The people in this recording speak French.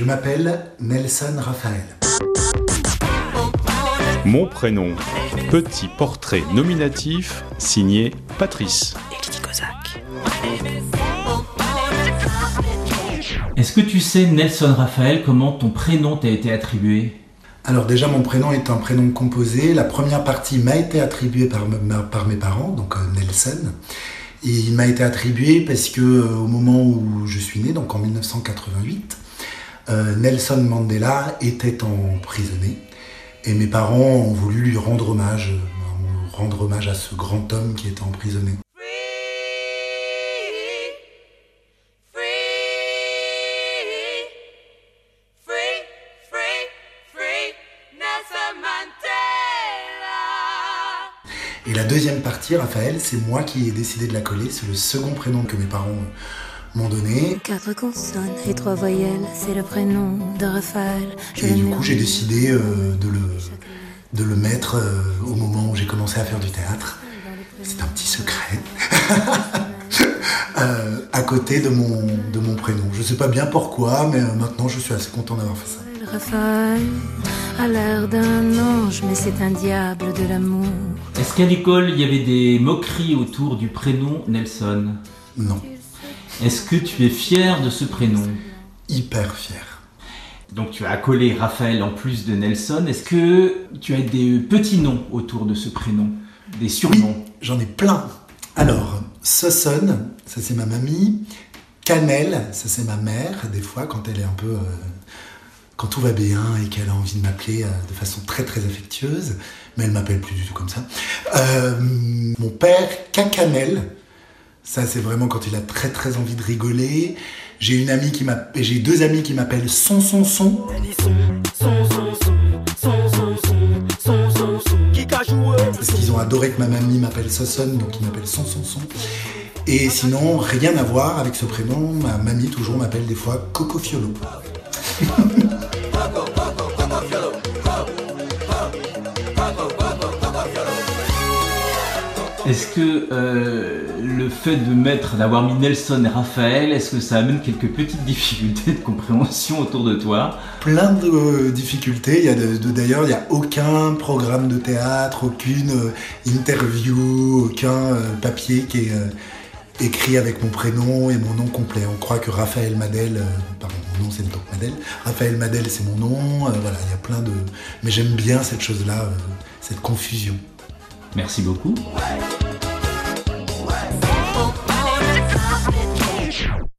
Je m'appelle Nelson Raphaël. Mon prénom, petit portrait nominatif signé Patrice. Est-ce que tu sais, Nelson Raphaël, comment ton prénom t'a été attribué? Alors déjà, mon prénom est un prénom composé. La première partie m'a été attribuée par, par mes parents, donc euh, Nelson. Et il m'a été attribué parce que euh, au moment où je suis né, donc en 1988, euh, Nelson Mandela était emprisonné et mes parents ont voulu lui rendre hommage, rendre hommage à ce grand homme qui était emprisonné. Et la deuxième partie, Raphaël, c'est moi qui ai décidé de la coller. C'est le second prénom que mes parents m'ont donné. Quatre consonnes et trois voyelles, c'est le prénom de Raphaël. et du coup, j'ai décidé euh, de, le, de le mettre euh, au moment où j'ai commencé à faire du théâtre. C'est un petit secret. Euh, à côté de mon, de mon prénom. Je sais pas bien pourquoi, mais maintenant je suis assez content d'avoir fait ça. Raphaël a l'air d'un ange, mais c'est un diable de l'amour. Est-ce qu'à l'école, il y avait des moqueries autour du prénom Nelson? Non. Est-ce que tu es fier de ce prénom Hyper fier. Donc tu as accolé Raphaël en plus de Nelson. Est-ce que tu as des petits noms autour de ce prénom? Des surnoms? Oui, J'en ai plein. Alors, Sosson, ça c'est ma mamie. Cannelle, ça c'est ma mère, des fois quand elle est un peu... Euh, quand tout va bien et qu'elle a envie de m'appeler euh, de façon très très affectueuse, mais elle m'appelle plus du tout comme ça. Euh, mon père, Cacanel, ça c'est vraiment quand il a très très envie de rigoler. J'ai une amie qui m'appelle, j'ai deux amis qui m'appellent Son Son Son. Parce qu'ils ont adoré que ma mamie m'appelle Sosson, donc ils m'appellent Son Son Son. Et sinon, rien à voir avec ce prénom, ma mamie toujours m'appelle des fois Coco Fiolo. Est-ce que euh, le fait de mettre, d'avoir mis Nelson et Raphaël, est-ce que ça amène quelques petites difficultés de compréhension autour de toi? Plein de euh, difficultés. Il y a d'ailleurs, il n'y a aucun programme de théâtre, aucune euh, interview, aucun papier qui est écrit avec mon prénom et mon nom complet. On croit que Raphaël Madel, pardon, mon nom c'est donc Madel. Raphaël Madel, c'est mon nom. voilà, il y a plein de. Mais j'aime bien cette chose-là, cette confusion. Merci beaucoup. oh, oh,